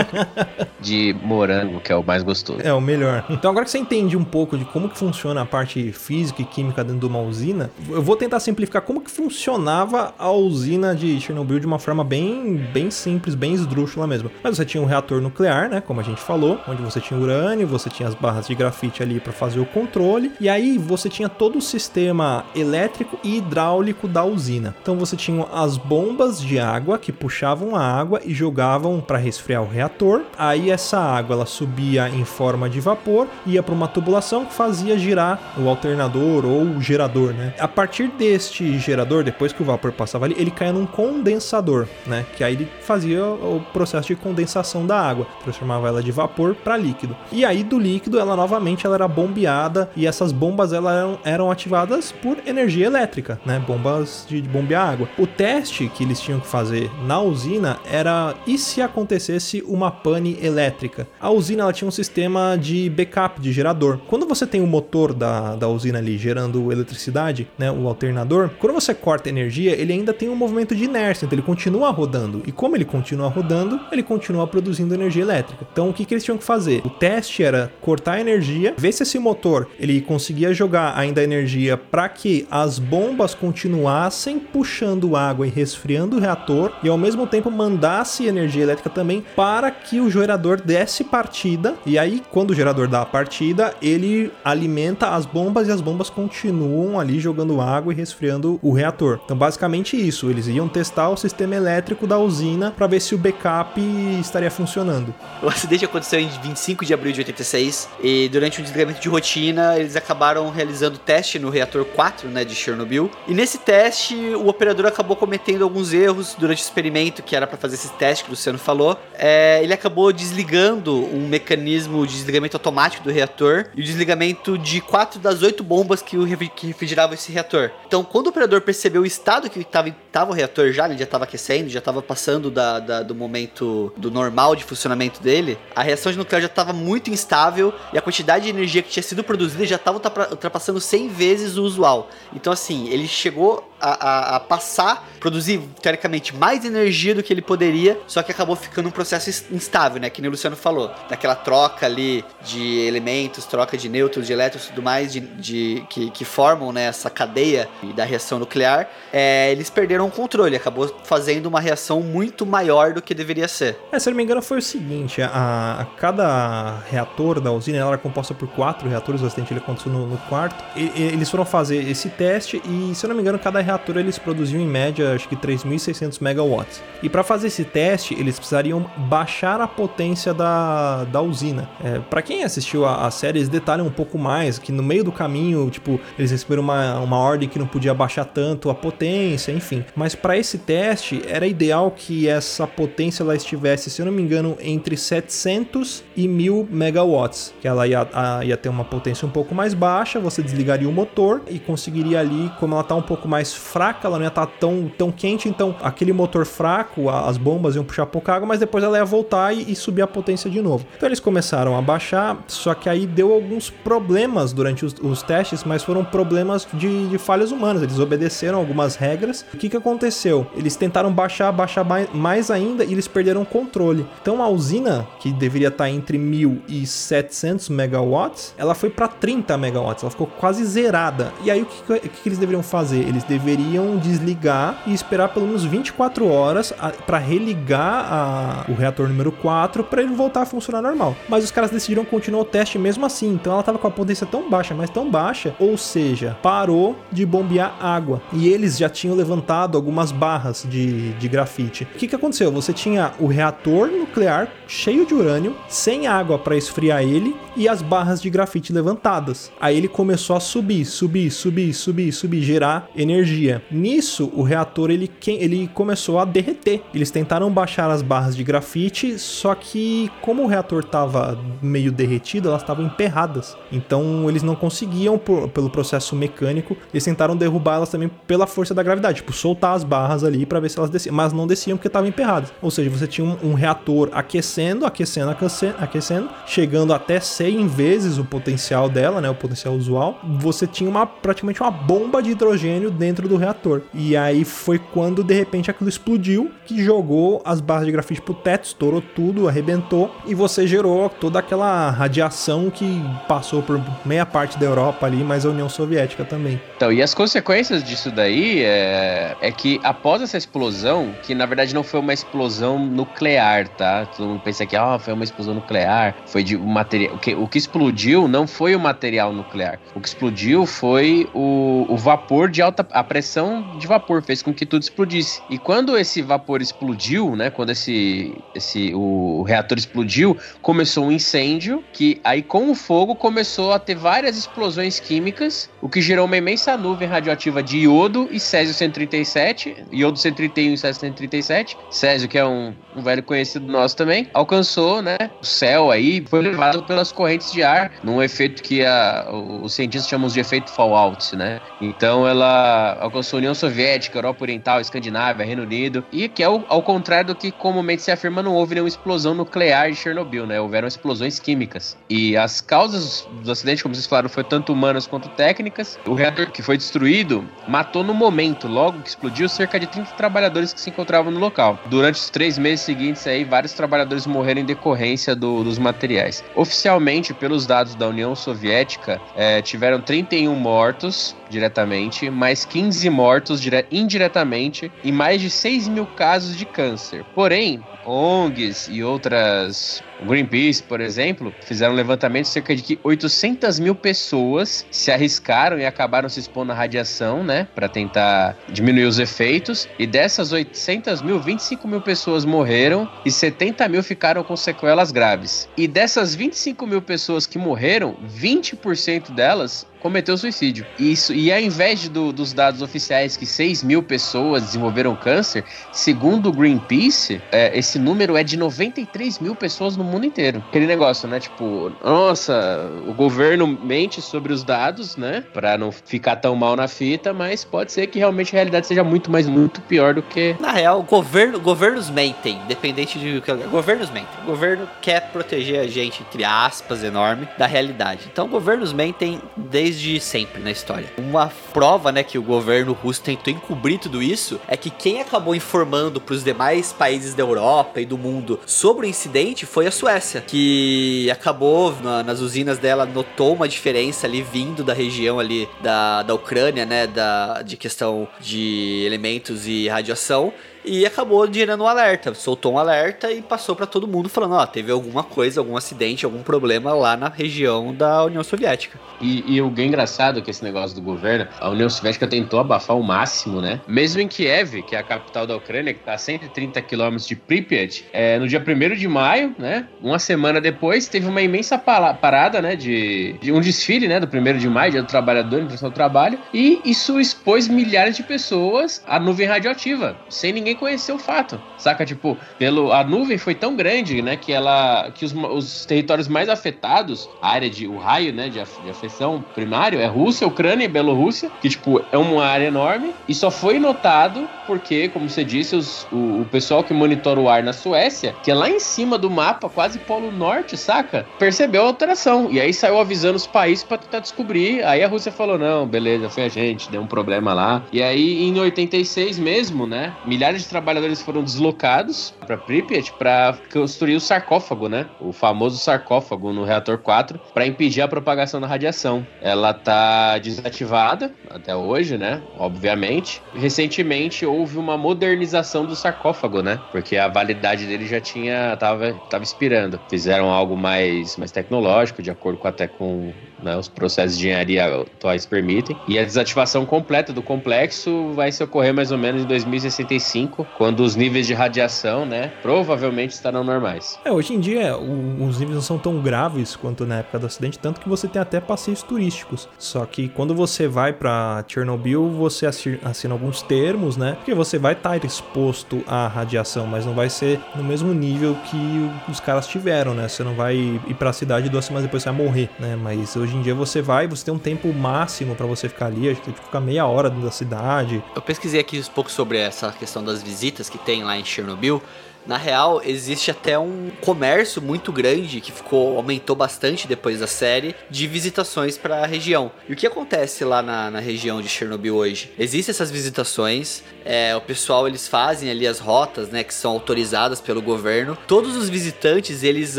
de morango, que é o mais gostoso. É o melhor. Então agora que você entende um pouco de como que funciona a parte física e química dentro de uma usina, eu vou tentar simplificar como que funcionava a usina de Chernobyl de uma forma bem, bem simples, bem esdrúxula mesmo. Mas você tinha um reator nuclear, né, como a gente falou, onde você tinha urânio, você tinha as barras de grafite ali para fazer o controle, e aí você tinha todo o sistema elétrico e hidráulico da usina. Então você tinha as bombas de água que puxavam a água e jogavam para resfriar o reator. Aí essa água ela subia em forma de vapor, ia para uma tubulação que fazia girar o alternador ou o gerador, né? A partir deste gerador, depois que o vapor passava ali, ele caía num condensador, né? Que aí ele fazia o processo de condensação da água, transformava ela de vapor para líquido. E aí do líquido, ela novamente ela era bombeada e essas bombas elas eram, eram ativadas por energia elétrica, né? Bombas de, de bombear água. O teste que eles tinham que fazer na usina era e se acontecesse uma pane elétrica. A usina ela tinha um sistema de backup de gerador. Quando você tem o motor da, da usina ali gerando eletricidade, né, o alternador, quando você corta energia, ele ainda tem um movimento de inércia, então ele continua rodando. E como ele continua rodando, ele continua produzindo energia elétrica. Então o que, que eles tinham que fazer? O teste era cortar a energia, ver se esse motor ele conseguia jogar ainda energia para que as bombas continuassem puxando água e resfriando o reator e ao mesmo tempo mandasse energia elétrica também para que o gerador desse partida. E aí, quando o gerador dá a partida, ele alimenta as bombas e as bombas continuam ali jogando água e resfriando o reator. Então, basicamente isso. Eles iam testar o sistema elétrico da usina para ver se o backup estaria funcionando. O acidente aconteceu em 25 de abril de 86 e durante um desligamento de rotina eles acabaram realizando teste no reator 4, né, de Chernobyl. E nesse teste o operador acabou cometendo alguns erros durante o experimento que era para fazer esse teste que o Luciano falou. É, ele acabou desligando um mecanismo de desligamento automático do reator e o desligamento de quatro das oito bombas que, o, que refrigeravam esse reator. Então, quando o operador percebeu o estado que estava tava o reator já, ele já estava aquecendo, já estava passando da, da, do momento do normal de funcionamento dele, a reação de nuclear já estava muito instável e a quantidade de energia que tinha sido produzida já estava ultrapassando 100 vezes o usual. Então, assim, ele chegou a, a, a, passar, produzir teoricamente mais energia do que ele poderia, só que acabou ficando um processo instável, né? Que nem o Luciano falou, daquela troca ali de elementos, troca de nêutrons, de elétrons e tudo mais, de, de que, que, formam né, essa cadeia da reação nuclear, é, eles perderam o controle, acabou fazendo uma reação muito maior do que deveria ser. É, se eu não me engano, foi o seguinte: a, a cada reator da usina era composta por quatro reatores, o acidente ele aconteceu no, no quarto. E, e, eles foram fazer esse teste e, se eu não me engano, cada reator eles produziam em média acho que 3.600 megawatts. E para fazer esse teste, eles precisariam baixar a potência da, da usina. É, para quem assistiu a, a, série, eles detalham um pouco mais que no meio do caminho, tipo, eles receberam uma, uma ordem que não podia baixar tanto a potência, enfim. Mas para esse teste, era ideal que essa potência ela estivesse, se eu não me engano, entre 700 e 1000 megawatts, que ela ia, a, ia ter uma potência um pouco mais baixa, você desligaria o motor e conseguiria ali, como ela está um pouco mais fraca, ela não ia estar tá tão, tão quente, então aquele motor fraco, as bombas iam puxar pouca água, mas depois ela ia voltar e, e subir a potência de novo. Então eles começaram a baixar, só que aí deu alguns problemas durante os, os testes, mas foram problemas de, de, falhas humanas. Eles obedeceram algumas regras. O que, que aconteceu? Eles tentaram baixar, baixar mais, mais ainda e eles perderam o controle. Então a usina, que deveria estar entre 1.000 e 700 megawatts, ela foi para 30 megawatts, ela ficou quase zerada. E aí o que, que eles deveriam fazer? Eles deveriam deveriam desligar e esperar pelo menos 24 horas para religar a, o reator número 4 para ele voltar a funcionar normal. Mas os caras decidiram continuar o teste mesmo assim, então ela estava com a potência tão baixa, mas tão baixa, ou seja, parou de bombear água. E eles já tinham levantado algumas barras de, de grafite. O que, que aconteceu? Você tinha o reator nuclear cheio de urânio, sem água para esfriar ele e as barras de grafite levantadas. Aí ele começou a subir, subir, subir, subir, subir, gerar energia. Nisso, o reator ele, ele começou a derreter. Eles tentaram baixar as barras de grafite, só que como o reator estava meio derretido, elas estavam emperradas. Então eles não conseguiam, por, pelo processo mecânico, eles tentaram derrubá-las também pela força da gravidade, tipo soltar as barras ali para ver se elas desciam, mas não desciam porque estavam emperradas. Ou seja, você tinha um, um reator aquecendo, aquecendo, aquecendo, aquecendo, chegando até 100 vezes o potencial dela, né, o potencial usual. Você tinha uma praticamente uma bomba de hidrogênio dentro do reator. E aí foi quando de repente aquilo explodiu, que jogou as barras de grafite pro teto, estourou tudo, arrebentou e você gerou toda aquela radiação que passou por meia parte da Europa ali, mas a União Soviética também. Então, e as consequências disso daí é, é que após essa explosão, que na verdade não foi uma explosão nuclear, tá? Todo mundo pensa que ah, foi uma explosão nuclear, foi de um material. O que, o que explodiu não foi o material nuclear. O que explodiu foi o, o vapor de alta a pressão de vapor fez com que tudo explodisse. E quando esse vapor explodiu, né, quando esse, esse o reator explodiu, começou um incêndio que aí com o fogo começou a ter várias explosões químicas, o que gerou uma imensa nuvem radioativa de iodo e césio 137, iodo 131 e césio 137. Césio, que é um, um velho conhecido nosso também, alcançou, né, o céu aí, foi levado pelas correntes de ar, num efeito que a, os cientistas chamam de efeito fallout, né? Então ela alcançou União Soviética, Europa Oriental, Escandinávia, Reino Unido, e que é o, ao contrário do que comumente se afirma, não houve nenhuma explosão nuclear de Chernobyl, né? Houveram explosões químicas. E as causas do acidente, como vocês falaram, foi tanto humanas quanto técnicas. O reator que foi destruído matou no momento, logo que explodiu, cerca de 30 trabalhadores que se encontravam no local. Durante os três meses seguintes aí, vários trabalhadores morreram em decorrência do, dos materiais. Oficialmente, pelos dados da União Soviética, é, tiveram 31 mortos diretamente, mais 15 mortos indiretamente e mais de 6 mil casos de câncer. Porém, ONGs e outras Greenpeace, por exemplo, fizeram um levantamento de cerca de que 800 mil pessoas se arriscaram e acabaram se expondo à radiação, né, para tentar diminuir os efeitos. E dessas 800 mil, 25 mil pessoas morreram e 70 mil ficaram com sequelas graves. E dessas 25 mil pessoas que morreram, 20% delas cometeu suicídio. Isso, e ao invés do, dos dados oficiais que 6 mil pessoas desenvolveram câncer, segundo o Greenpeace, é, esse número é de 93 mil pessoas no mundo inteiro. Aquele negócio, né? Tipo, nossa, o governo mente sobre os dados, né? Pra não ficar tão mal na fita, mas pode ser que realmente a realidade seja muito, mas muito pior do que. Na real, governo, governos mentem, independente de. Governos mentem. O governo quer proteger a gente, entre aspas, enorme, da realidade. Então, governos mentem desde sempre na história. Uma prova, né, que o governo russo tentou encobrir tudo isso é que quem acabou informando para os demais países da Europa e do mundo sobre o incidente foi a Suécia, que acabou na, nas usinas dela notou uma diferença ali vindo da região ali da, da Ucrânia, né, da, de questão de elementos e radiação e acabou gerando um alerta. Soltou um alerta e passou para todo mundo falando: ó, teve alguma coisa, algum acidente, algum problema lá na região da União Soviética. E, e o que é engraçado que esse negócio do governo, a União Soviética tentou abafar o máximo, né? Mesmo em Kiev, que é a capital da Ucrânia, que está a 130 quilômetros de Pripyat, é, no dia 1 de maio, né? Uma semana depois, teve uma imensa parada, né? De, de um desfile, né? Do 1 de maio, dia do trabalhador, Internacional do Trabalho, e isso expôs milhares de pessoas à nuvem radioativa, sem ninguém conhecer o fato. Saca? Tipo, pelo, a nuvem foi tão grande, né, que ela. que os, os territórios mais afetados, a área de. o raio, né, de, de afecção primário é Rússia, Ucrânia e Bielorrússia, que, tipo, é uma área enorme, e só foi notado porque, como você disse, os, o, o pessoal que monitora o ar na Suécia, que é lá em cima do mapa, quase Polo Norte, saca? Percebeu a alteração. E aí saiu avisando os países para tentar descobrir. Aí a Rússia falou: não, beleza, foi a gente, deu um problema lá. E aí, em 86 mesmo, né? Milhares de trabalhadores foram deslocados para Pripyat para construir o sarcófago, né? O famoso sarcófago no reator 4 para impedir a propagação da radiação. Ela tá desativada até hoje, né? Obviamente. Recentemente houve uma modernização do sarcófago, né? Porque a validade dele já tinha tava tava expirando. Fizeram algo mais mais tecnológico, de acordo com até com né, os processos de engenharia atuais permitem. E a desativação completa do complexo vai se ocorrer mais ou menos em 2065, quando os níveis de radiação, né, provavelmente estarão normais. É, hoje em dia o, os níveis não são tão graves quanto na época do acidente, tanto que você tem até passeios turísticos. Só que quando você vai para Chernobyl, você assina alguns termos, né? Porque você vai estar exposto à radiação, mas não vai ser no mesmo nível que os caras tiveram, né? Você não vai ir para a cidade duas semanas depois você vai morrer, né? Mas hoje em dia você vai, você tem um tempo máximo para você ficar ali, acho que tem que ficar meia hora dentro da cidade. Eu pesquisei aqui um pouco sobre essa questão das visitas que tem lá em Chernobyl. Na real, existe até um comércio muito grande que ficou aumentou bastante depois da série de visitações para a região. E o que acontece lá na, na região de Chernobyl hoje? Existem essas visitações, é, o pessoal eles fazem ali as rotas, né, que são autorizadas pelo governo. Todos os visitantes eles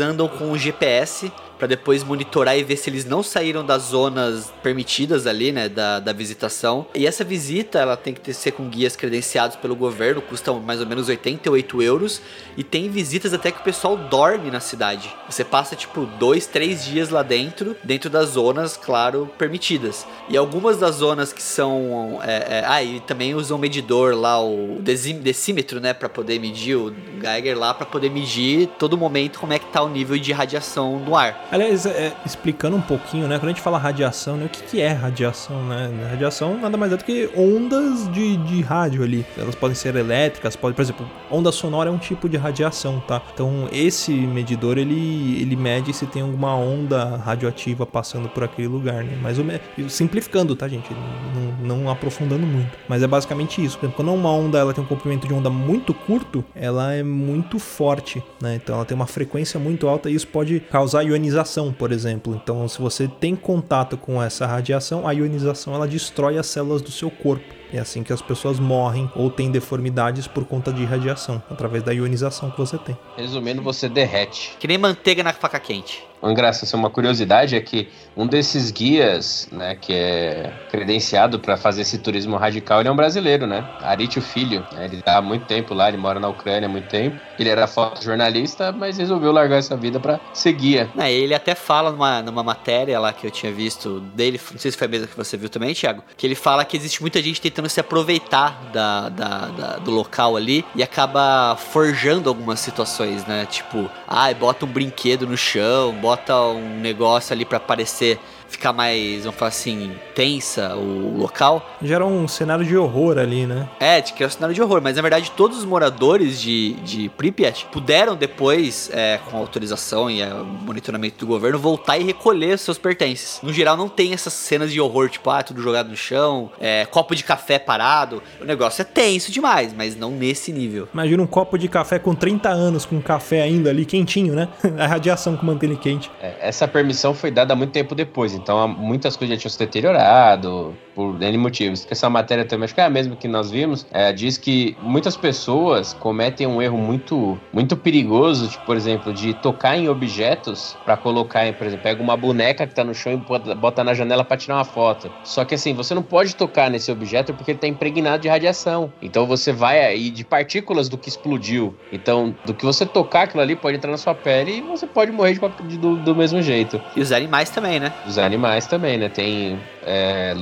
andam com o GPS para depois monitorar e ver se eles não saíram das zonas permitidas ali, né, da, da visitação. E essa visita, ela tem que ter, ser com guias credenciados pelo governo, custam mais ou menos 88 euros, e tem visitas até que o pessoal dorme na cidade. Você passa, tipo, dois, três dias lá dentro, dentro das zonas, claro, permitidas. E algumas das zonas que são... É, é, ah, e também usam medidor lá, o decímetro, né, para poder medir, o Geiger lá, para poder medir todo momento como é que tá o nível de radiação no ar. Aliás, é, explicando um pouquinho, né? Quando a gente fala radiação, né? O que, que é radiação, né? Radiação nada mais é do que ondas de, de rádio ali. Elas podem ser elétricas, pode, por exemplo, onda sonora é um tipo de radiação, tá? Então esse medidor ele, ele mede se tem alguma onda radioativa passando por aquele lugar, né? Mas simplificando, tá, gente? Não, não aprofundando muito. Mas é basicamente isso. Quando uma onda ela tem um comprimento de onda muito curto, ela é muito forte, né? Então ela tem uma frequência muito alta e isso pode causar ionização ionização, por exemplo. Então, se você tem contato com essa radiação, a ionização ela destrói as células do seu corpo. É assim que as pessoas morrem ou têm deformidades por conta de radiação, através da ionização que você tem. Resumindo, você derrete. Que nem manteiga na faca quente. Uma graça, assim, uma curiosidade é que um desses guias, né, que é credenciado para fazer esse turismo radical, ele é um brasileiro, né? Arítio Filho. Né? Ele tá há muito tempo lá, ele mora na Ucrânia há muito tempo. Ele era fotojornalista, mas resolveu largar essa vida para ser guia. É, ele até fala numa, numa matéria lá que eu tinha visto dele, não sei se foi a mesma que você viu também, Thiago, que ele fala que existe muita gente tentando se aproveitar da, da, da do local ali e acaba forjando algumas situações, né? Tipo, ai, bota um brinquedo no chão, bota um negócio ali para parecer ficar mais, vamos falar assim, tensa o local. Gera um cenário de horror ali, né? É, de criar um cenário de horror, mas na verdade todos os moradores de, de Pripyat puderam depois, é, com autorização e é, monitoramento do governo, voltar e recolher seus pertences. No geral, não tem essas cenas de horror, tipo, ah, tudo jogado no chão, é, copo de café parado. O negócio é tenso demais, mas não nesse nível. Imagina um copo de café com 30 anos, com café ainda ali quentinho, né? A radiação que mantém ele quente. É, essa permissão foi dada muito tempo depois, então muitas coisas já tinham se deteriorado por N motivos. Essa matéria também, acho que é a mesma que nós vimos, é, diz que muitas pessoas cometem um erro muito, muito perigoso, tipo, por exemplo, de tocar em objetos para colocar em, por exemplo, pega uma boneca que tá no chão e bota, na janela para tirar uma foto. Só que assim, você não pode tocar nesse objeto porque ele tá impregnado de radiação. Então você vai aí de partículas do que explodiu. Então, do que você tocar aquilo ali pode entrar na sua pele e você pode morrer de, do, do mesmo jeito. E os animais também, né? Os animais também, né? Tem é,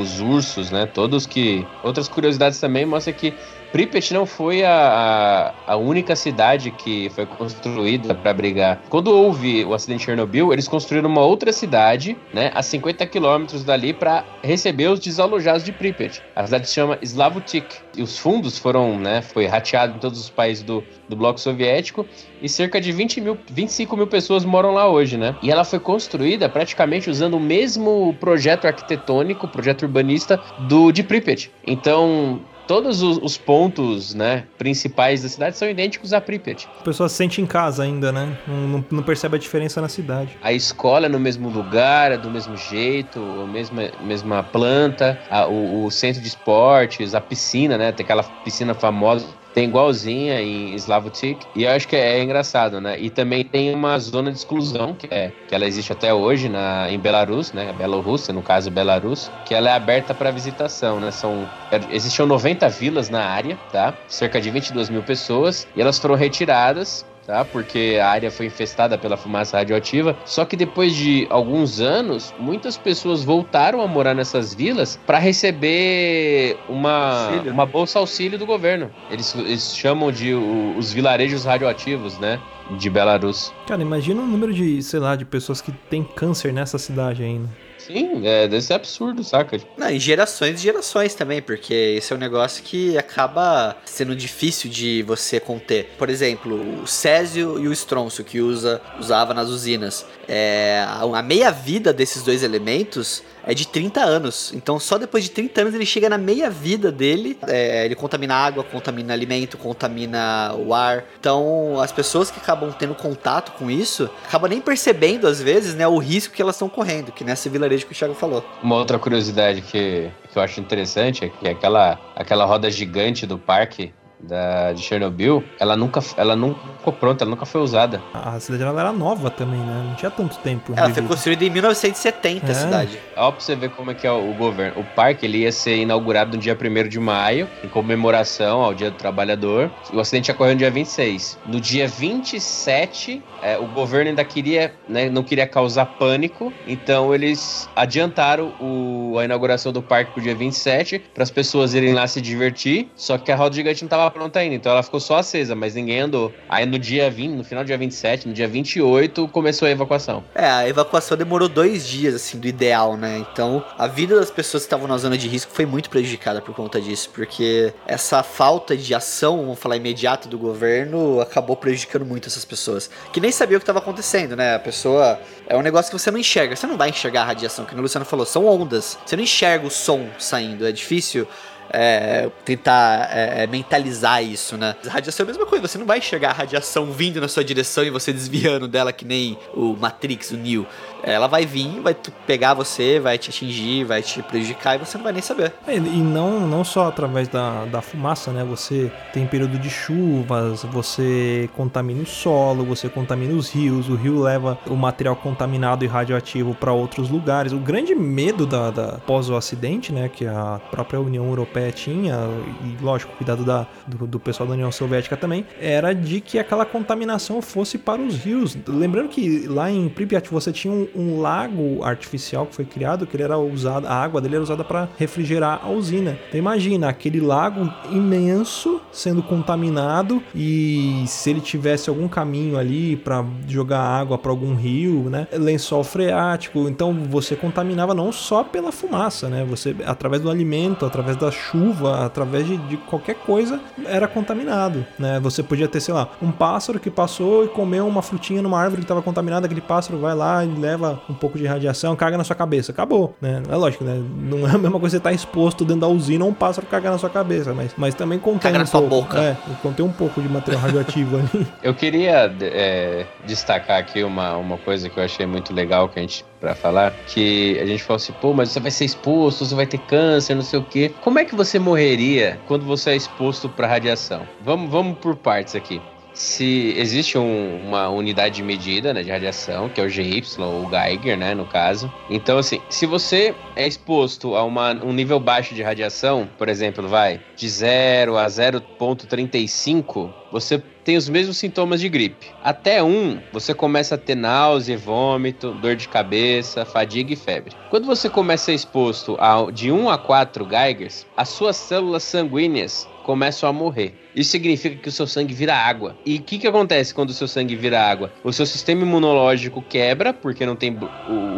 lobos, ursos, né? Todos que. Outras curiosidades também mostram que Pripyat não foi a, a, única cidade que foi construída para brigar. Quando houve o acidente de Chernobyl, eles construíram uma outra cidade, né, a 50 quilômetros dali, para receber os desalojados de Pripyat. A cidade se chama Slavutik. E os fundos foram, né, foi rateado em todos os países do, do bloco soviético e cerca de 20 mil, 25 mil pessoas moram lá hoje, né? E ela foi construída praticamente usando o mesmo projeto arquitetônico, projeto urbanista do de Pripyat. Então, todos os, os, pontos né, principais da cidade são idênticos a Pripyat. A pessoa se sente em casa ainda, né? Não, não, percebe a diferença na cidade. A escola é no mesmo lugar, é do mesmo jeito, a mesma, mesma planta, a, o, o, centro de esportes, a piscina, né? Tem aquela piscina famosa tem igualzinha em Slavotik. E eu acho que é, é, engraçado, né? E também tem uma zona de exclusão, que, é, que ela existe até hoje na, em Belarus, né? Bielorrússia, no caso Belarus, que ela é aberta para visitação, né? São, existiam 90 vilas na área, tá? Cerca de 22 mil pessoas. E elas foram retiradas tá? Porque a área foi infestada pela fumaça radioativa. Só que depois de alguns anos, muitas pessoas voltaram a morar nessas vilas para receber uma, uma bolsa auxílio do governo. Eles, eles chamam de o, os vilarejos radioativos, né? De Belarus. Cara, imagina o número de, sei lá, de pessoas que têm câncer nessa cidade ainda. Sim, é, deve ser absurdo, saca? Não, em gerações e gerações também, porque esse é um negócio que acaba sendo difícil de você conter. Por exemplo, o Césio e o Estronço, que usa, usava nas usinas. É, a meia-vida desses dois elementos é de 30 anos. Então, só depois de 30 anos ele chega na meia-vida dele. É, ele contamina água, contamina alimento, contamina o ar. Então, as pessoas que acabam tendo contato com isso acabam nem percebendo, às vezes, né, o risco que elas estão correndo, que nessa vilarejo que o Thiago falou. Uma outra curiosidade que, que eu acho interessante é que aquela, aquela roda gigante do parque da, de Chernobyl, ela nunca, ela nunca ficou pronta, ela nunca foi usada. A cidade ela era nova também, né? Não tinha tanto tempo. Ela foi construída em 1970, é. a cidade. Ó, pra você ver como é que é o governo. O parque ele ia ser inaugurado no dia 1 de maio, em comemoração ao Dia do Trabalhador. O acidente ocorreu no dia 26. No dia 27, é, o governo ainda queria, né, não queria causar pânico, então eles adiantaram o, a inauguração do parque pro dia 27, para as pessoas irem lá se divertir. Só que a roda gigante não tava pronta ainda, então ela ficou só acesa, mas ninguém andou. Aí no dia 20, no final do dia 27, no dia 28, começou a evacuação. É, a evacuação demorou dois dias, assim, do ideal, né? Então a vida das pessoas que estavam na zona de risco foi muito prejudicada por conta disso, porque essa falta de ação, vamos falar, imediata do governo acabou prejudicando muito essas pessoas, que nem sabiam o que estava acontecendo, né? A pessoa. É um negócio que você não enxerga, você não vai enxergar a radiação, que o Luciano falou, são ondas. Você não enxerga o som saindo, é difícil é, tentar é, é, mentalizar isso, né? Radiação é a mesma coisa, você não vai enxergar a radiação vindo na sua direção e você desviando dela que nem o Matrix, o Neo. Ela vai vir, vai pegar você, vai te atingir, vai te prejudicar e você não vai nem saber. É, e não, não só através da, da fumaça, né? Você tem período de chuvas, você contamina o solo, você contamina os rios, o rio leva o material contaminado e radioativo para outros lugares. O grande medo da, da pós o acidente, né? Que a própria União Europeia tinha, e lógico, cuidado da, do, do pessoal da União Soviética também, era de que aquela contaminação fosse para os rios. Lembrando que lá em Pripyat você tinha um, um lago artificial que foi criado, que ele era usado, a água dele era usada para refrigerar a usina. Então imagina aquele lago imenso sendo contaminado e se ele tivesse algum caminho ali para jogar água para algum rio, né? Lençol freático, então você contaminava não só pela fumaça, né? Você através do alimento, através da chuva, através de, de qualquer coisa era contaminado, né? Você podia ter, sei lá, um pássaro que passou e comeu uma frutinha numa árvore que estava contaminada, aquele pássaro vai lá e leva um pouco de radiação, caga na sua cabeça, acabou, né? É lógico, né? Não é a mesma coisa você estar tá exposto dentro da usina ou um pássaro cagar na sua cabeça, mas, mas também contém caga um pouco, boca. É, contém um pouco de material radioativo ali. Eu queria é, destacar aqui uma, uma coisa que eu achei muito legal que a gente para falar, que a gente falou assim, pô, mas você vai ser exposto, você vai ter câncer, não sei o quê. Como é que você morreria quando você é exposto para radiação? Vamos, vamos por partes aqui se existe um, uma unidade de medida né, de radiação, que é o GY, ou Geiger, né, no caso. Então, assim, se você é exposto a uma, um nível baixo de radiação, por exemplo, vai de 0 a 0,35, você tem os mesmos sintomas de gripe. Até um, você começa a ter náusea, vômito, dor de cabeça, fadiga e febre. Quando você começa a ser exposto a, de 1 a 4 Geigers, as suas células sanguíneas começam a morrer. Isso significa que o seu sangue vira água. E o que, que acontece quando o seu sangue vira água? O seu sistema imunológico quebra, porque não tem.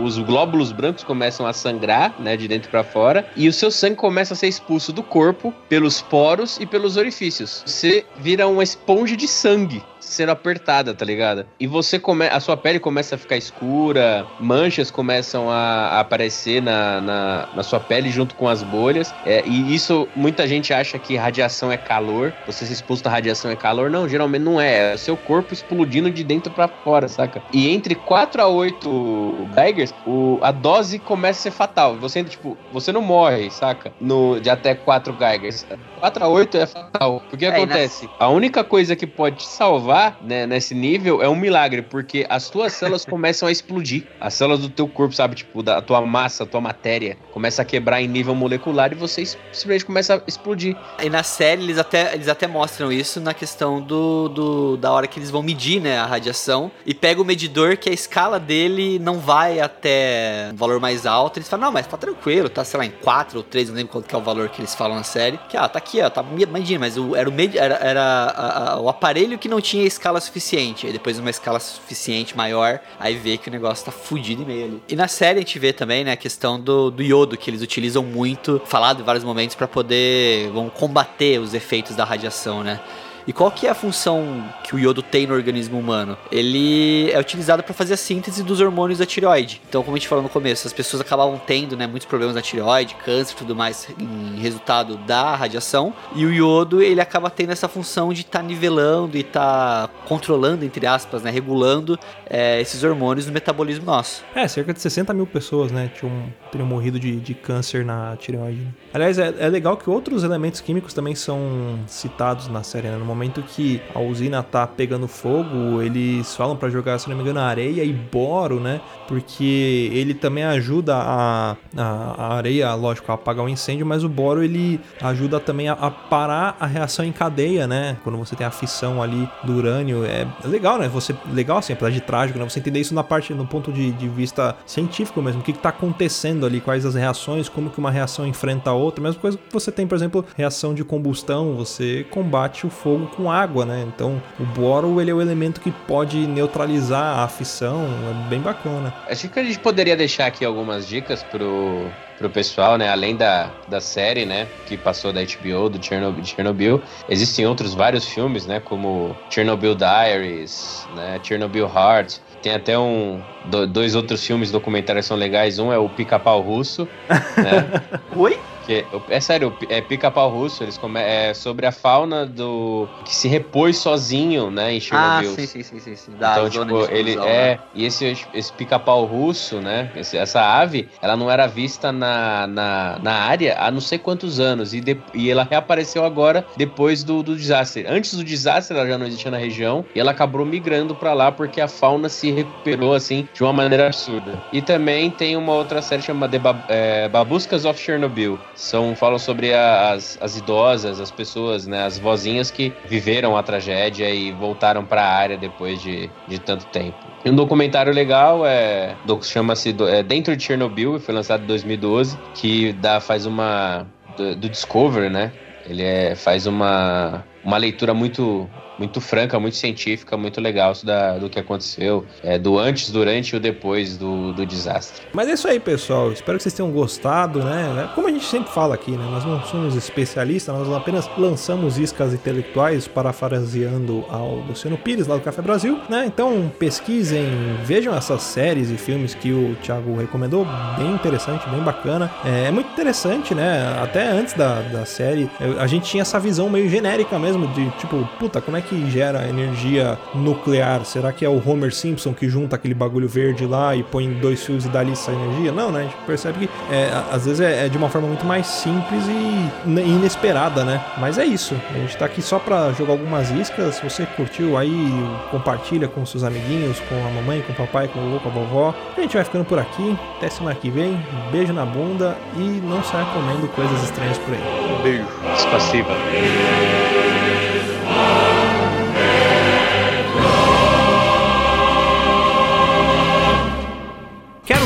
Os glóbulos brancos começam a sangrar, né, de dentro para fora, e o seu sangue começa a ser expulso do corpo pelos poros e pelos orifícios. Você vira uma esponja de sangue sendo apertada, tá ligado? E você come... a sua pele começa a ficar escura, manchas começam a, aparecer na, na, na, sua pele junto com as bolhas. É, e isso, muita gente acha que radiação é calor. Você se exposto à radiação é calor. Não, geralmente não é. É o seu corpo explodindo de dentro para fora, saca? E entre 4 a 8 Geigers, o, a dose começa a ser fatal. Você, tipo, você não morre, saca? No, de até 4 Geigers. 4 a 8 é fatal. Porque é, acontece? A única coisa que pode te salvar né, nesse nível é um milagre, porque as tuas células começam a explodir. As células do teu corpo, sabe, tipo, da tua massa, a tua matéria, começa a quebrar em nível molecular e você simplesmente começa a explodir. E na série eles até, eles até mostram isso na questão do, do da hora que eles vão medir, né, a radiação e pega o medidor que a escala dele não vai até um valor mais alto. Eles falam, não, mas tá tranquilo, tá, sei lá, em 4 ou 3, não lembro qual que é o valor que eles falam na série. Que, ah, tá aqui, ó, tá medindo, mas o, era, o, med, era, era a, a, o aparelho que não tinha escala suficiente. Aí depois uma escala suficiente maior, aí vê que o negócio tá fudido e meio ali. E na série a gente vê também, né, a questão do, do iodo, que eles utilizam muito, falado em vários momentos, para poder vão combater os efeitos da radiação, né? E qual que é a função que o iodo tem no organismo humano? Ele é utilizado para fazer a síntese dos hormônios da tireoide. Então, como a gente falou no começo, as pessoas acabavam tendo né, muitos problemas na tireoide, câncer e tudo mais em resultado da radiação. E o iodo, ele acaba tendo essa função de estar tá nivelando e estar tá controlando, entre aspas, né, regulando é, esses hormônios no metabolismo nosso. É, cerca de 60 mil pessoas, né, tinham, teriam morrido de, de câncer na tireoide. Aliás, é, é legal que outros elementos químicos também são citados na série, né? Momento que a usina tá pegando fogo, eles falam para jogar, se não me engano, areia e boro, né? Porque ele também ajuda a, a, a, areia, lógico, a apagar o incêndio, mas o boro ele ajuda também a, a, parar a reação em cadeia, né? Quando você tem a fissão ali do urânio, é legal, né? Você legal assim, apesar de trágico, né? Você entender isso na parte, no ponto de, de vista científico mesmo, o que, que tá acontecendo ali, quais as reações, como que uma reação enfrenta a outra, mesma coisa que você tem, por exemplo, reação de combustão, você combate o fogo fogo com água, né? Então o boro ele é o elemento que pode neutralizar a fissão, é bem bacana. Acho que a gente poderia deixar aqui algumas dicas pro, pro pessoal, né? Além da, da série, né? Que passou da HBO, do Chernobyl, Chernobyl. Existem outros vários filmes, né? Como Chernobyl Diaries, né? Chernobyl Heart. Tem até um, dois outros filmes documentários são legais. Um é o Pica-Pau Russo, né? Oi? Que, é sério, é pica-pau russo, eles come, é sobre a fauna do. que se repôs sozinho, né, em Chernobyl. Ah, sim, sim, sim, sim. sim. Da então, tipo, ele é. Né? E esse, esse pica-pau russo, né? Esse, essa ave, ela não era vista na, na, na área há não sei quantos anos. E, de, e ela reapareceu agora depois do, do desastre. Antes do desastre, ela já não existia na região. E ela acabou migrando para lá porque a fauna se recuperou assim de uma maneira absurda. E também tem uma outra série chamada Bab é, Babuscas of Chernobyl. São, falam sobre as, as idosas, as pessoas, né, as vozinhas que viveram a tragédia e voltaram para a área depois de, de tanto tempo. E um documentário legal é chama-se é, Dentro de Chernobyl, foi lançado em 2012, que dá, faz uma do, do Discovery, né? Ele é, faz uma, uma leitura muito muito franca, muito científica, muito legal da, do que aconteceu, é, do antes, durante e o depois do, do desastre. Mas é isso aí, pessoal. Espero que vocês tenham gostado, né? Como a gente sempre fala aqui, né? Nós não somos especialistas, nós apenas lançamos iscas intelectuais, parafraseando ao Luciano Pires, lá do Café Brasil, né? Então pesquisem, vejam essas séries e filmes que o Thiago recomendou, bem interessante, bem bacana. É, é muito interessante, né? Até antes da, da série, a gente tinha essa visão meio genérica mesmo de tipo, puta, como é que gera energia nuclear? Será que é o Homer Simpson que junta aquele bagulho verde lá e põe dois fios e dá ali essa energia? Não, né? A gente percebe que é, às vezes é, é, de uma forma muito mais simples e inesperada, né? Mas é isso. A gente tá aqui só pra jogar algumas iscas. Se você curtiu aí, compartilha com seus amiguinhos, com a mamãe, com o papai, com o com a vovó. A gente vai ficando por aqui. Até semana que vem. Beijo na bunda e não saia comendo coisas estranhas por aí. Beijo. Spassiva.